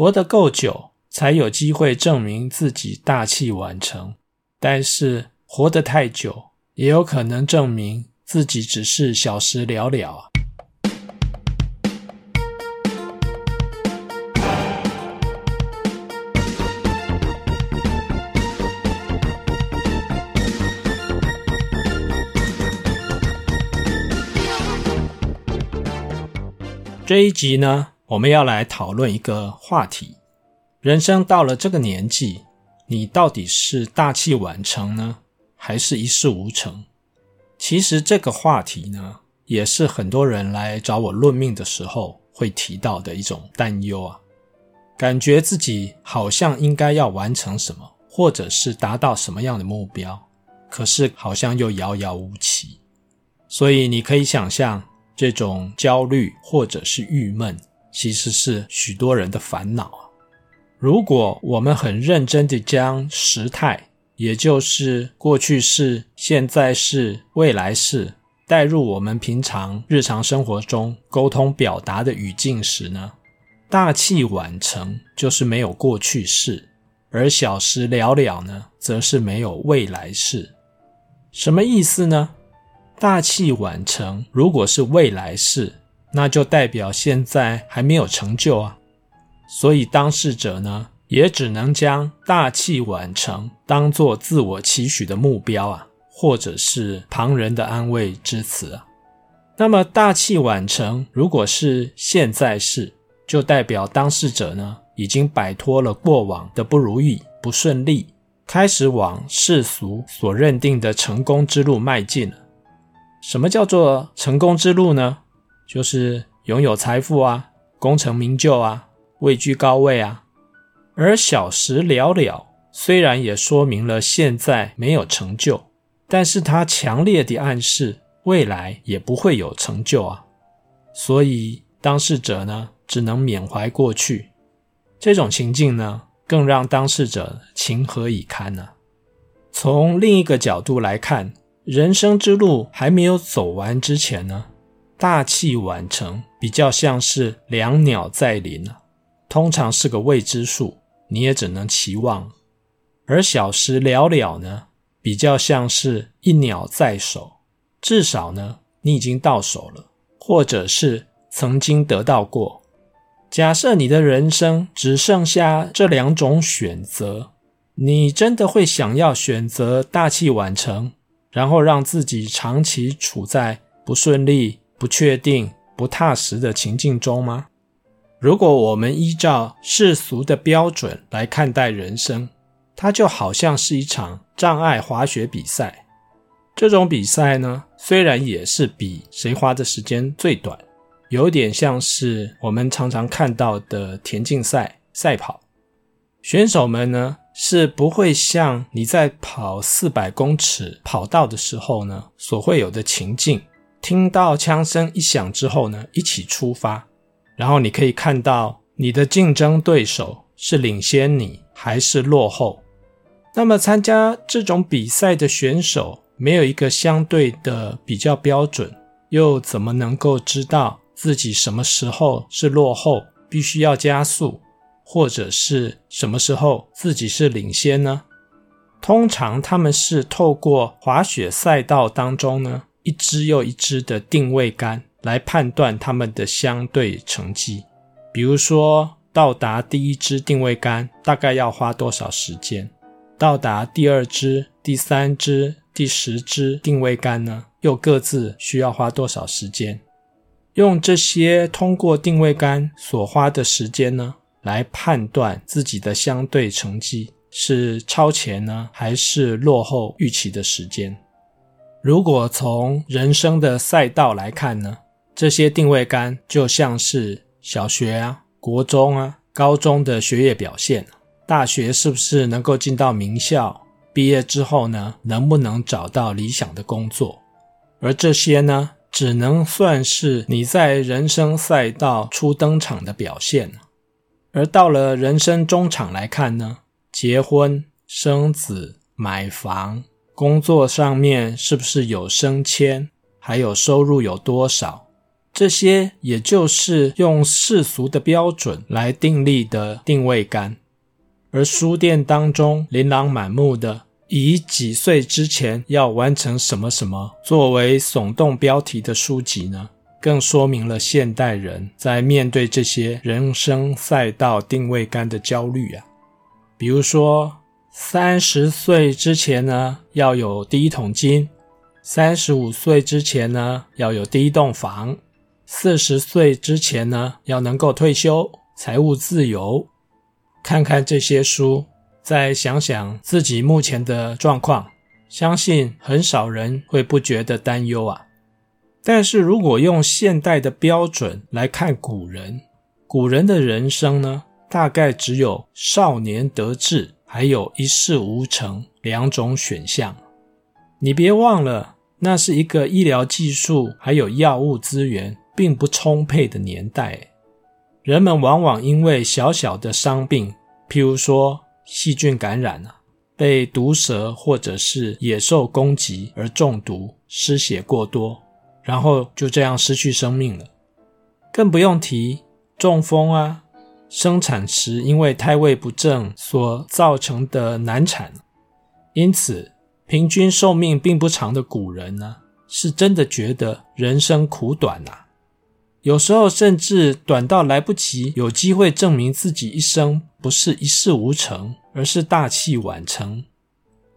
活得够久，才有机会证明自己大器晚成；但是活得太久，也有可能证明自己只是小时了了啊。这一集呢，我们要来讨论一个话题：人生到了这个年纪，你到底是大器晚成呢，还是一事无成？其实这个话题呢，也是很多人来找我论命的时候会提到的一种担忧啊。感觉自己好像应该要完成什么，或者是达到什么样的目标，可是好像又遥遥无期。所以你可以想象。这种焦虑或者是郁闷，其实是许多人的烦恼啊。如果我们很认真地将时态，也就是过去式、现在式、未来式，带入我们平常日常生活中沟通表达的语境时呢，大器晚成就是没有过去式，而小时了了呢，则是没有未来式。什么意思呢？大器晚成，如果是未来式，那就代表现在还没有成就啊。所以当事者呢，也只能将大器晚成当作自我期许的目标啊，或者是旁人的安慰之词啊。那么大器晚成，如果是现在式，就代表当事者呢，已经摆脱了过往的不如意、不顺利，开始往世俗所认定的成功之路迈进了。什么叫做成功之路呢？就是拥有财富啊，功成名就啊，位居高位啊。而小时了了，虽然也说明了现在没有成就，但是它强烈地暗示未来也不会有成就啊。所以当事者呢，只能缅怀过去。这种情境呢，更让当事者情何以堪呢？从另一个角度来看。人生之路还没有走完之前呢，大器晚成比较像是两鸟在林啊，通常是个未知数，你也只能期望；而小时了了呢，比较像是一鸟在手，至少呢，你已经到手了，或者是曾经得到过。假设你的人生只剩下这两种选择，你真的会想要选择大器晚成？然后让自己长期处在不顺利、不确定、不踏实的情境中吗？如果我们依照世俗的标准来看待人生，它就好像是一场障碍滑雪比赛。这种比赛呢，虽然也是比谁滑的时间最短，有点像是我们常常看到的田径赛、赛跑。选手们呢，是不会像你在跑四百公尺跑道的时候呢，所会有的情境。听到枪声一响之后呢，一起出发，然后你可以看到你的竞争对手是领先你还是落后。那么参加这种比赛的选手没有一个相对的比较标准，又怎么能够知道自己什么时候是落后，必须要加速？或者是什么时候自己是领先呢？通常他们是透过滑雪赛道当中呢，一支又一支的定位杆来判断他们的相对成绩。比如说，到达第一支定位杆大概要花多少时间？到达第二支、第三支、第十支定位杆呢，又各自需要花多少时间？用这些通过定位杆所花的时间呢，来判断自己的相对成绩是超前呢，还是落后预期的时间。如果从人生的赛道来看呢，这些定位杆就像是小学啊、国中啊、高中的学业表现，大学是不是能够进到名校？毕业之后呢，能不能找到理想的工作？而这些呢，只能算是你在人生赛道初登场的表现。而到了人生中场来看呢，结婚、生子、买房、工作上面是不是有升迁，还有收入有多少，这些也就是用世俗的标准来订立的定位杆。而书店当中琳琅满目的以几岁之前要完成什么什么作为耸动标题的书籍呢，更说明了现代人在面对这些人生赛道定位杆的焦虑啊。比如说，三十岁之前呢，要有第一桶金；三十五岁之前呢，要有第一栋房；四十岁之前呢，要能够退休，财务自由。看看这些书，再想想自己目前的状况，相信很少人会不觉得担忧啊。但是如果用现代的标准来看古人，古人的人生呢，大概只有少年得志，还有一事无成两种选项。你别忘了，那是一个医疗技术还有药物资源并不充沛的年代。人们往往因为小小的伤病，譬如说细菌感染啊，被毒蛇或者是野兽攻击而中毒、失血过多，然后就这样失去生命了。更不用提中风啊，生产时因为胎位不正所造成的难产。因此，平均寿命并不长的古人呢，是真的觉得人生苦短呐、啊。有时候甚至短到来不及有机会证明自己一生不是一事无成，而是大器晚成。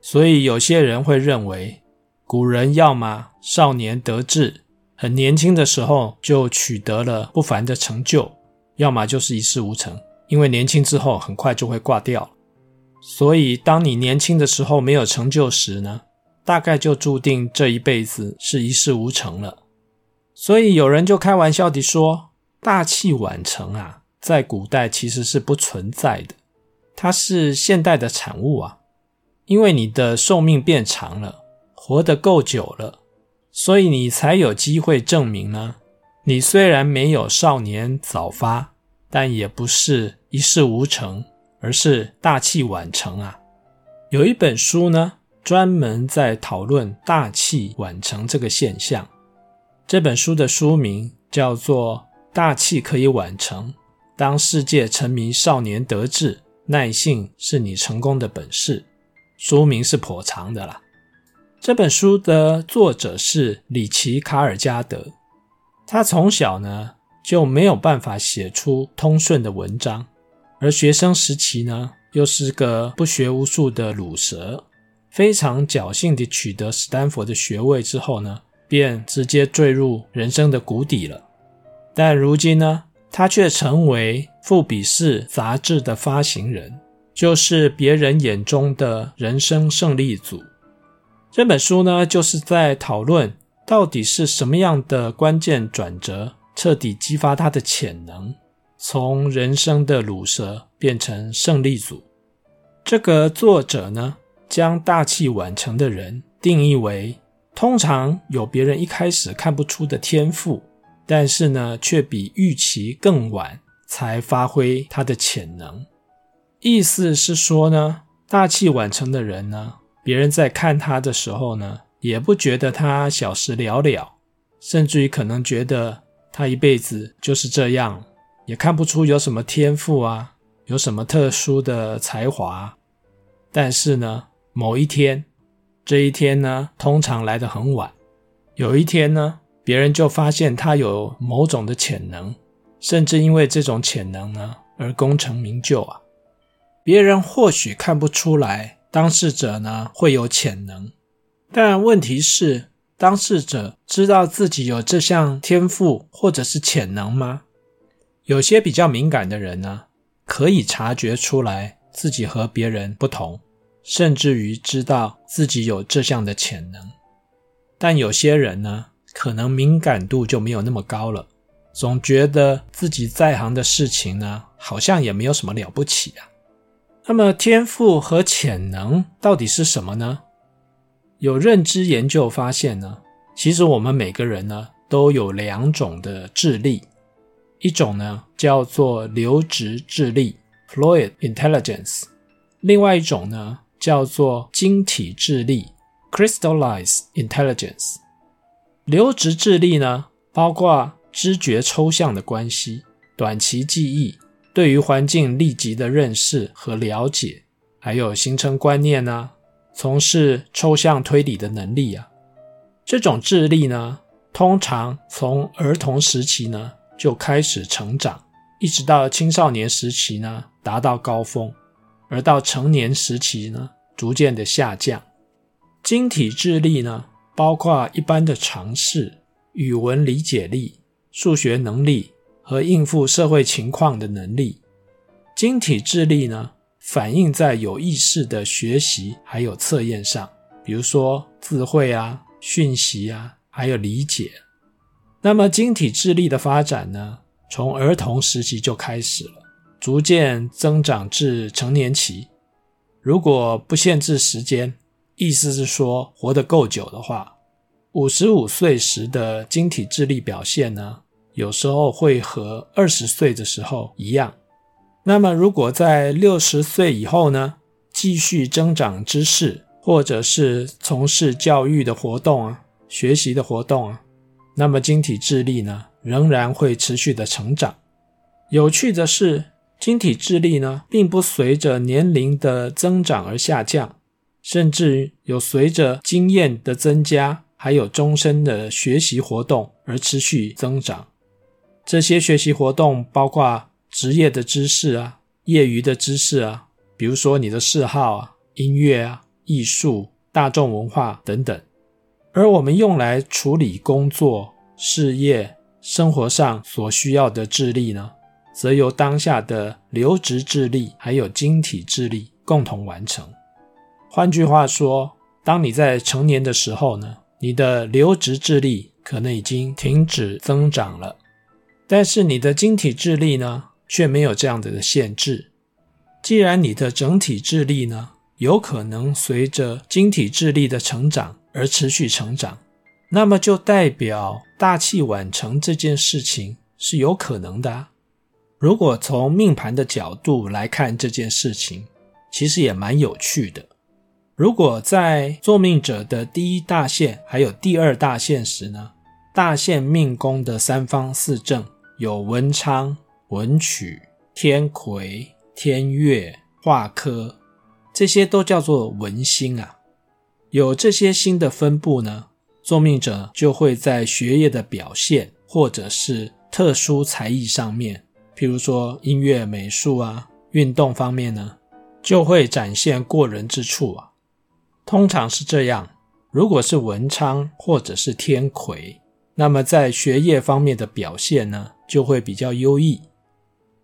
所以有些人会认为，古人要么少年得志，很年轻的时候就取得了不凡的成就；要么就是一事无成，因为年轻之后很快就会挂掉。所以当你年轻的时候没有成就时呢，大概就注定这一辈子是一事无成了。所以有人就开玩笑地说：“大器晚成啊，在古代其实是不存在的，它是现代的产物啊。因为你的寿命变长了，活得够久了，所以你才有机会证明呢。你虽然没有少年早发，但也不是一事无成，而是大器晚成啊。有一本书呢，专门在讨论大器晚成这个现象。”这本书的书名叫做《大器可以晚成》，当世界沉迷少年得志，耐性是你成功的本事。书名是颇长的啦。这本书的作者是里奇·卡尔加德，他从小呢就没有办法写出通顺的文章，而学生时期呢又是个不学无术的鲁蛇，非常侥幸地取得史丹佛的学位之后呢。便直接坠入人生的谷底了。但如今呢，他却成为《富比士》杂志的发行人，就是别人眼中的人生胜利组。这本书呢，就是在讨论到底是什么样的关键转折，彻底激发他的潜能，从人生的卤蛇变成胜利组。这个作者呢，将大器晚成的人定义为。通常有别人一开始看不出的天赋，但是呢，却比预期更晚才发挥他的潜能。意思是说呢，大器晚成的人呢，别人在看他的时候呢，也不觉得他小时了了，甚至于可能觉得他一辈子就是这样，也看不出有什么天赋啊，有什么特殊的才华。但是呢，某一天。这一天呢，通常来得很晚。有一天呢，别人就发现他有某种的潜能，甚至因为这种潜能呢，而功成名就啊。别人或许看不出来，当事者呢会有潜能，但问题是，当事者知道自己有这项天赋或者是潜能吗？有些比较敏感的人呢，可以察觉出来自己和别人不同。甚至于知道自己有这项的潜能，但有些人呢，可能敏感度就没有那么高了，总觉得自己在行的事情呢，好像也没有什么了不起啊。那么天赋和潜能到底是什么呢？有认知研究发现呢，其实我们每个人呢，都有两种的智力，一种呢叫做流质智力 （fluid intelligence），另外一种呢。叫做晶体智力 （crystallized intelligence）。流质智力呢，包括知觉抽象的关系、短期记忆、对于环境立即的认识和了解，还有形成观念啊，从事抽象推理的能力啊。这种智力呢，通常从儿童时期呢就开始成长，一直到青少年时期呢达到高峰，而到成年时期呢逐渐的下降。晶体智力呢，包括一般的常识、语文理解力、数学能力和应付社会情况的能力。晶体智力呢，反映在有意识的学习还有测验上，比如说智慧啊。讯息啊，还有理解。那么晶体智力的发展呢，从儿童时期就开始了，逐渐增长至成年期。如果不限制时间，意思是说活得够久的话，五十五岁时的晶体智力表现呢，有时候会和二十岁的时候一样。那么如果在六十岁以后呢，继续增长知识。或者是从事教育的活动啊，学习的活动啊，那么晶体智力呢，仍然会持续的成长。有趣的是，晶体智力呢，并不随着年龄的增长而下降，甚至有随着经验的增加，还有终身的学习活动而持续增长。这些学习活动包括职业的知识啊，业余的知识啊，比如说你的嗜好啊，音乐啊。艺术、大众文化等等，而我们用来处理工作、事业、生活上所需要的智力呢，则由当下的流质智力还有晶体智力共同完成。换句话说，当你在成年的时候呢，你的流质智力可能已经停止增长了，但是你的晶体智力呢，却没有这样的限制。既然你的整体智力呢，有可能随着晶体智力的成长而持续成长，那么就代表大器晚成这件事情是有可能的啊。如果从命盘的角度来看这件事情，其实也蛮有趣的。如果在作命者的第一大限还有第二大限时呢，大限命宫的三方四正有文昌、文曲、天魁、天月、化科。这些都叫做文星啊，有这些星的分布呢，作命者就会在学业的表现或者是特殊才艺上面，譬如说音乐、美术啊、运动方面呢，就会展现过人之处啊。通常是这样，如果是文昌或者是天魁，那么在学业方面的表现呢，就会比较优异。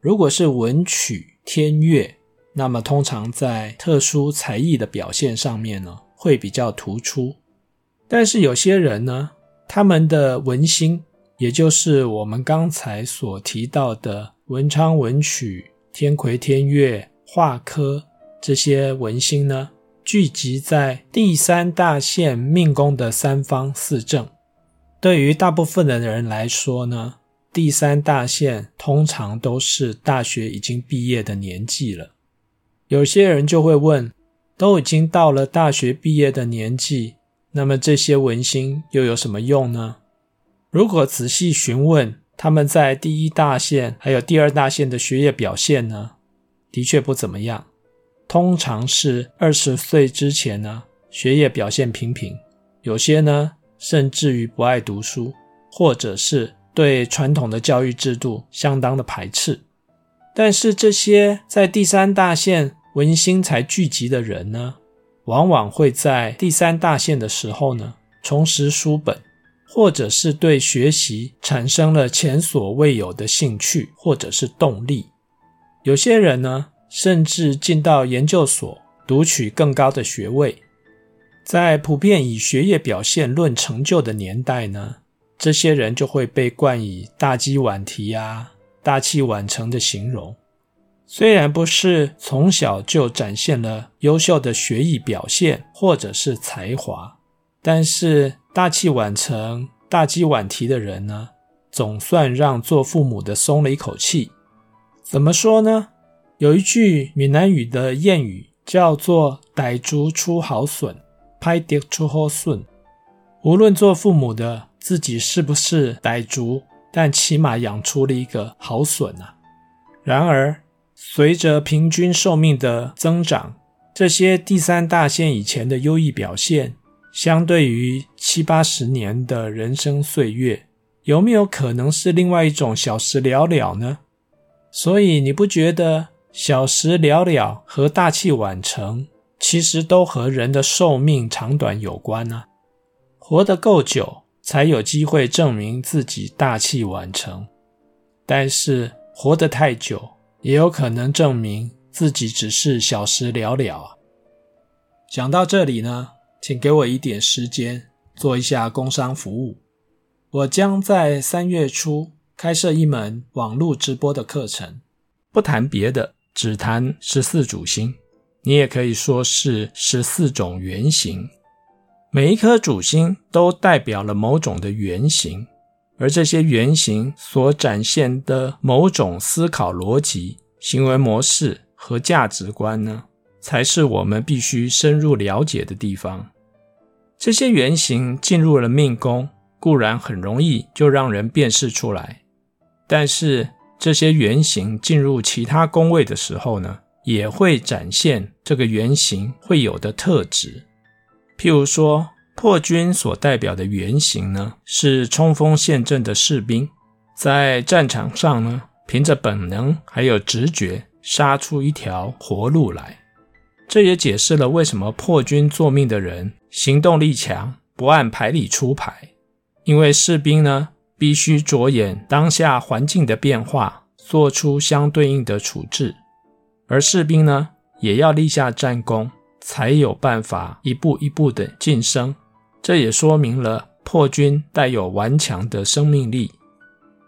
如果是文曲、天月，那么，通常在特殊才艺的表现上面呢，会比较突出。但是有些人呢，他们的文星，也就是我们刚才所提到的文昌、文曲、天魁、天月、化科这些文星呢，聚集在第三大限命宫的三方四正。对于大部分的人来说呢，第三大限通常都是大学已经毕业的年纪了。有些人就会问：都已经到了大学毕业的年纪，那么这些文星又有什么用呢？如果仔细询问他们在第一大限还有第二大限的学业表现呢，的确不怎么样。通常是二十岁之前呢，学业表现平平，有些呢甚至于不爱读书，或者是对传统的教育制度相当的排斥。但是这些在第三大线文星才聚集的人呢，往往会在第三大线的时候呢，重拾书本，或者是对学习产生了前所未有的兴趣或者是动力。有些人呢，甚至进到研究所读取更高的学位。在普遍以学业表现论成就的年代呢，这些人就会被冠以大器晚提啊、大器晚成的形容。虽然不是从小就展现了优秀的学艺表现或者是才华，但是大器晚成、大器晚提的人呢，总算让做父母的松了一口气。怎么说呢？有一句闽南语的谚语叫做“傣族出好笋，歹竹出好笋”。无论做父母的自己是不是傣族，但起码养出了一个好笋啊。然而，随着平均寿命的增长，这些第三大线以前的优异表现，相对于七八十年的人生岁月，有没有可能是另外一种小时了了呢？所以你不觉得小时了了和大器晚成，其实都和人的寿命长短有关呢？活得够久，才有机会证明自己大器晚成；但是活得太久，也有可能证明自己只是小时了了啊。讲到这里呢，请给我一点时间做一下工商服务。我将在三月初开设一门网络直播的课程，不谈别的，只谈十四主星。你也可以说是十四种原型。每一颗主星都代表了某种的原型，而这些原型所展现的某种思考逻辑、行为模式和价值观呢，才是我们必须深入了解的地方。这些原型进入了命宫，固然很容易就让人辨识出来，但是这些原型进入其他宫位的时候呢，也会展现这个原型会有的特质。譬如说，破军所代表的原型呢，是冲锋陷阵的士兵，在战场上呢，凭着本能还有直觉，杀出一条活路来。这也解释了为什么破军作命的人行动力强，不按牌理出牌。因为士兵呢，必须着眼当下环境的变化，做出相对应的处置；而士兵呢，也要立下战功，才有办法一步一步的晋升。这也说明了破军带有顽强的生命力。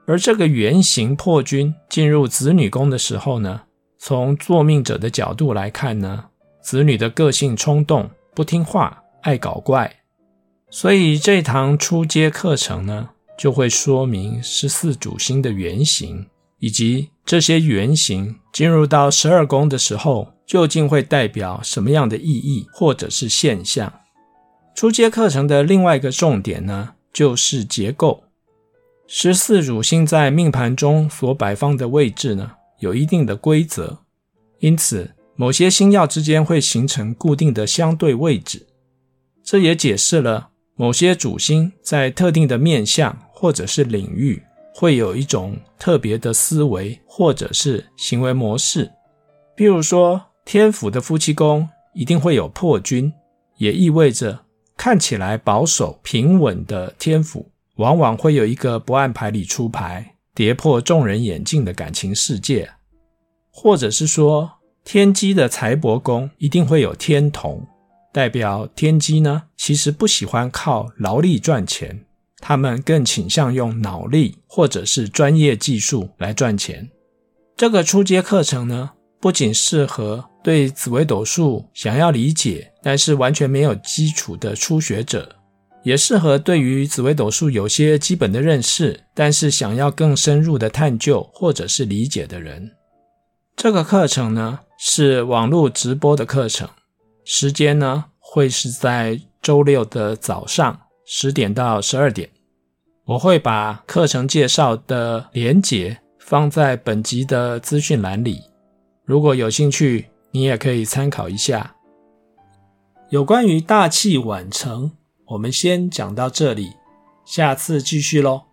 而这个原型破军进入子女宫的时候呢，从坐命者的角度来看呢，子女的个性冲动、不听话、爱搞怪。所以这堂初阶课程呢，就会说明十四主星的原型，以及这些原型进入到十二宫的时候，究竟会代表什么样的意义或者是现象。初阶课程的另外一个重点呢，就是结构。十四主星在命盘中所摆放的位置呢，有一定的规则，因此某些星曜之间会形成固定的相对位置，这也解释了。某些主星在特定的面向或者是领域，会有一种特别的思维或者是行为模式。比如说，天府的夫妻宫一定会有破军，也意味着看起来保守平稳的天府，往往会有一个不按牌理出牌、跌破众人眼镜的感情世界。或者是说，天机的财帛宫一定会有天同。代表天机呢，其实不喜欢靠劳力赚钱，他们更倾向用脑力或者是专业技术来赚钱。这个初阶课程呢，不仅适合对紫微斗数想要理解，但是完全没有基础的初学者，也适合对于紫微斗数有些基本的认识，但是想要更深入的探究或者是理解的人。这个课程呢，是网络直播的课程。时间呢，会是在周六的早上十点到十二点。我会把课程介绍的连结放在本集的资讯栏里，如果有兴趣，你也可以参考一下。有关于大器晚成，我们先讲到这里，下次继续喽。